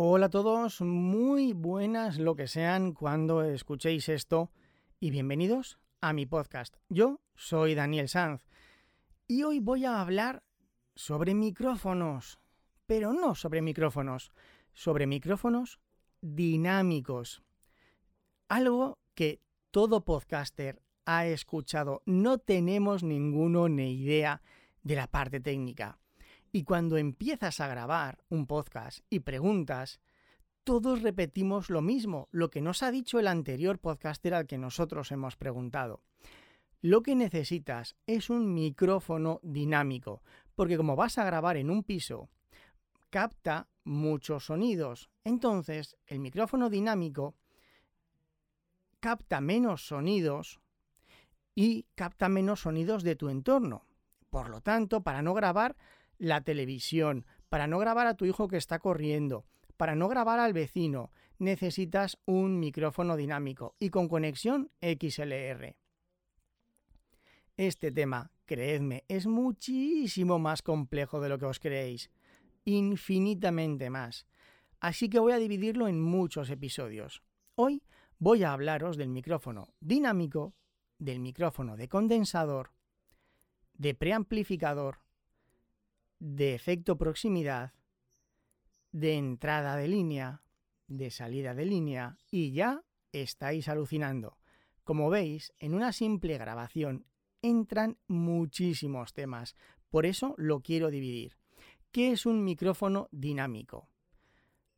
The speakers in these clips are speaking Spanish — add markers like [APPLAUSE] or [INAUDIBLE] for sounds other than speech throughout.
Hola a todos, muy buenas lo que sean cuando escuchéis esto y bienvenidos a mi podcast. Yo soy Daniel Sanz y hoy voy a hablar sobre micrófonos, pero no sobre micrófonos, sobre micrófonos dinámicos. Algo que todo podcaster ha escuchado. No tenemos ninguno ni idea de la parte técnica. Y cuando empiezas a grabar un podcast y preguntas, todos repetimos lo mismo, lo que nos ha dicho el anterior podcaster al que nosotros hemos preguntado. Lo que necesitas es un micrófono dinámico, porque como vas a grabar en un piso, capta muchos sonidos. Entonces, el micrófono dinámico capta menos sonidos y capta menos sonidos de tu entorno. Por lo tanto, para no grabar la televisión, para no grabar a tu hijo que está corriendo, para no grabar al vecino, necesitas un micrófono dinámico y con conexión XLR. Este tema, creedme, es muchísimo más complejo de lo que os creéis, infinitamente más. Así que voy a dividirlo en muchos episodios. Hoy voy a hablaros del micrófono dinámico, del micrófono de condensador, de preamplificador, de efecto proximidad, de entrada de línea, de salida de línea y ya estáis alucinando. Como veis, en una simple grabación entran muchísimos temas, por eso lo quiero dividir. ¿Qué es un micrófono dinámico?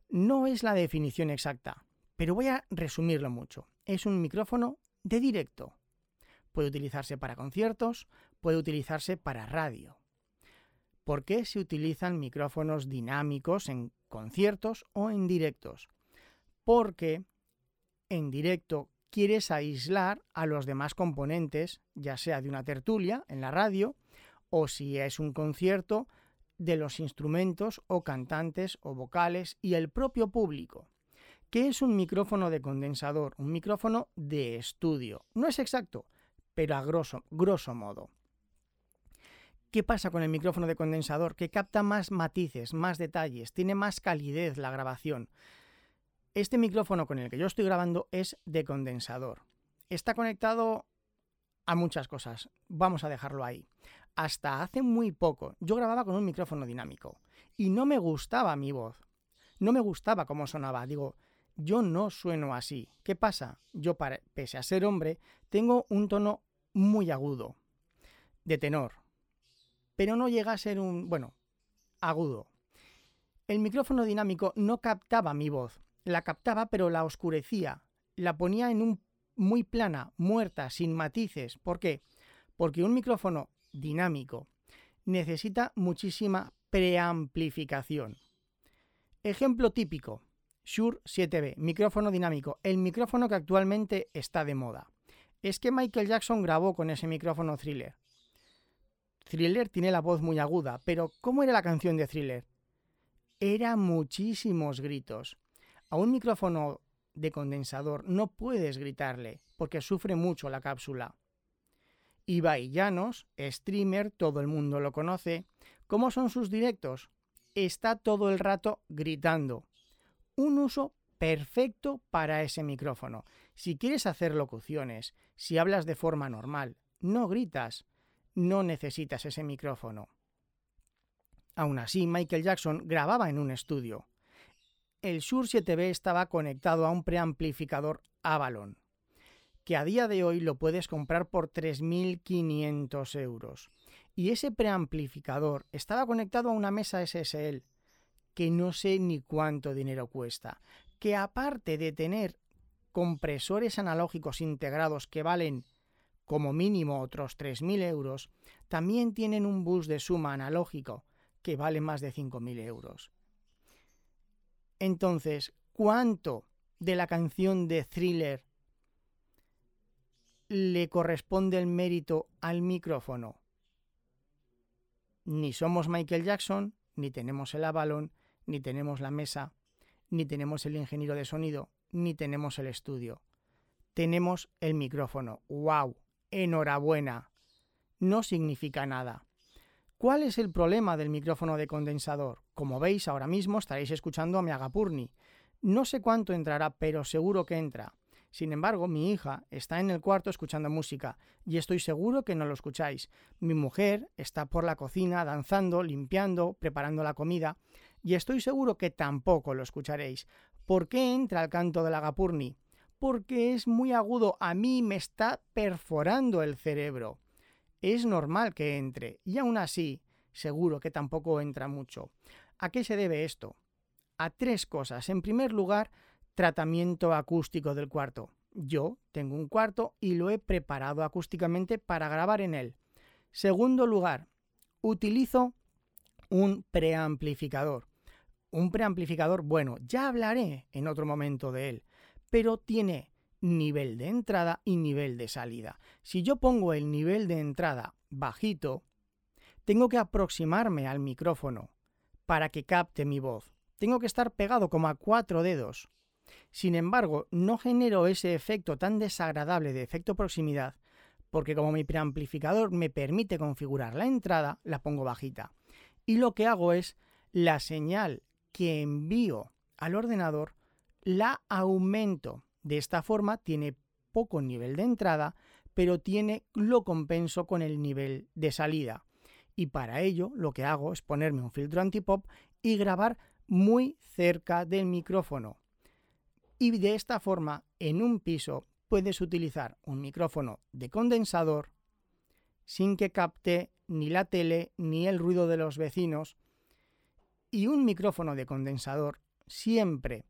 No es la definición exacta, pero voy a resumirlo mucho. Es un micrófono de directo. Puede utilizarse para conciertos, puede utilizarse para radio. ¿Por qué se utilizan micrófonos dinámicos en conciertos o en directos? Porque en directo quieres aislar a los demás componentes, ya sea de una tertulia en la radio, o si es un concierto, de los instrumentos o cantantes o vocales y el propio público. ¿Qué es un micrófono de condensador? Un micrófono de estudio. No es exacto, pero a grosso, grosso modo. ¿Qué pasa con el micrófono de condensador? Que capta más matices, más detalles, tiene más calidez la grabación. Este micrófono con el que yo estoy grabando es de condensador. Está conectado a muchas cosas. Vamos a dejarlo ahí. Hasta hace muy poco yo grababa con un micrófono dinámico y no me gustaba mi voz. No me gustaba cómo sonaba. Digo, yo no sueno así. ¿Qué pasa? Yo, pese a ser hombre, tengo un tono muy agudo, de tenor pero no llega a ser un, bueno, agudo. El micrófono dinámico no captaba mi voz, la captaba pero la oscurecía, la ponía en un muy plana, muerta, sin matices. ¿Por qué? Porque un micrófono dinámico necesita muchísima preamplificación. Ejemplo típico, Shure 7B, micrófono dinámico, el micrófono que actualmente está de moda. Es que Michael Jackson grabó con ese micrófono thriller. Thriller tiene la voz muy aguda, pero ¿cómo era la canción de Thriller? Era muchísimos gritos. A un micrófono de condensador no puedes gritarle, porque sufre mucho la cápsula. Ibai Llanos, streamer, todo el mundo lo conoce. ¿Cómo son sus directos? Está todo el rato gritando. Un uso perfecto para ese micrófono. Si quieres hacer locuciones, si hablas de forma normal, no gritas no necesitas ese micrófono. Aún así, Michael Jackson grababa en un estudio. El Shure 7B estaba conectado a un preamplificador Avalon, que a día de hoy lo puedes comprar por 3.500 euros. Y ese preamplificador estaba conectado a una mesa SSL, que no sé ni cuánto dinero cuesta, que aparte de tener compresores analógicos integrados que valen como mínimo otros 3.000 euros, también tienen un bus de suma analógico que vale más de 5.000 euros. Entonces, ¿cuánto de la canción de thriller le corresponde el mérito al micrófono? Ni somos Michael Jackson, ni tenemos el Avalon, ni tenemos la mesa, ni tenemos el ingeniero de sonido, ni tenemos el estudio. Tenemos el micrófono. ¡Wow! Enhorabuena. No significa nada. ¿Cuál es el problema del micrófono de condensador? Como veis, ahora mismo estaréis escuchando a mi Agapurni. No sé cuánto entrará, pero seguro que entra. Sin embargo, mi hija está en el cuarto escuchando música y estoy seguro que no lo escucháis. Mi mujer está por la cocina danzando, limpiando, preparando la comida y estoy seguro que tampoco lo escucharéis. ¿Por qué entra el canto del agapurni? Porque es muy agudo, a mí me está perforando el cerebro. Es normal que entre y aún así seguro que tampoco entra mucho. ¿A qué se debe esto? A tres cosas. En primer lugar, tratamiento acústico del cuarto. Yo tengo un cuarto y lo he preparado acústicamente para grabar en él. Segundo lugar, utilizo un preamplificador. Un preamplificador, bueno, ya hablaré en otro momento de él, pero tiene nivel de entrada y nivel de salida. Si yo pongo el nivel de entrada bajito, tengo que aproximarme al micrófono para que capte mi voz. Tengo que estar pegado como a cuatro dedos. Sin embargo, no genero ese efecto tan desagradable de efecto proximidad porque como mi preamplificador me permite configurar la entrada, la pongo bajita. Y lo que hago es la señal que envío al ordenador la aumento. De esta forma tiene poco nivel de entrada, pero tiene lo compenso con el nivel de salida. Y para ello lo que hago es ponerme un filtro antipop y grabar muy cerca del micrófono y de esta forma en un piso puedes utilizar un micrófono de condensador sin que capte ni la tele ni el ruido de los vecinos y un micrófono de condensador siempre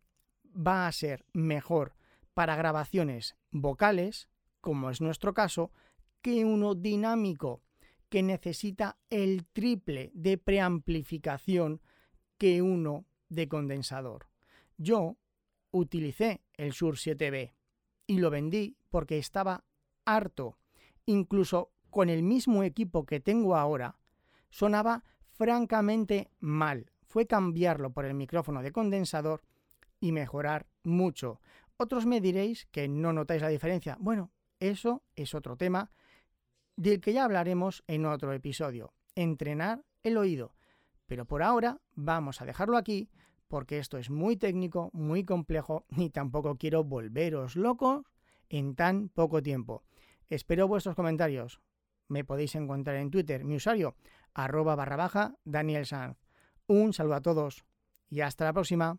va a ser mejor para grabaciones vocales, como es nuestro caso, que uno dinámico que necesita el triple de preamplificación que uno de condensador. Yo utilicé el Sur 7B y lo vendí porque estaba harto. Incluso con el mismo equipo que tengo ahora, sonaba francamente mal. Fue cambiarlo por el micrófono de condensador y mejorar mucho. Otros me diréis que no notáis la diferencia. Bueno, eso es otro tema del que ya hablaremos en otro episodio. Entrenar el oído. Pero por ahora vamos a dejarlo aquí porque esto es muy técnico, muy complejo [LAUGHS] y tampoco quiero volveros locos en tan poco tiempo. Espero vuestros comentarios. Me podéis encontrar en Twitter, mi usuario, arroba barra baja Daniel Sanz. Un saludo a todos y hasta la próxima.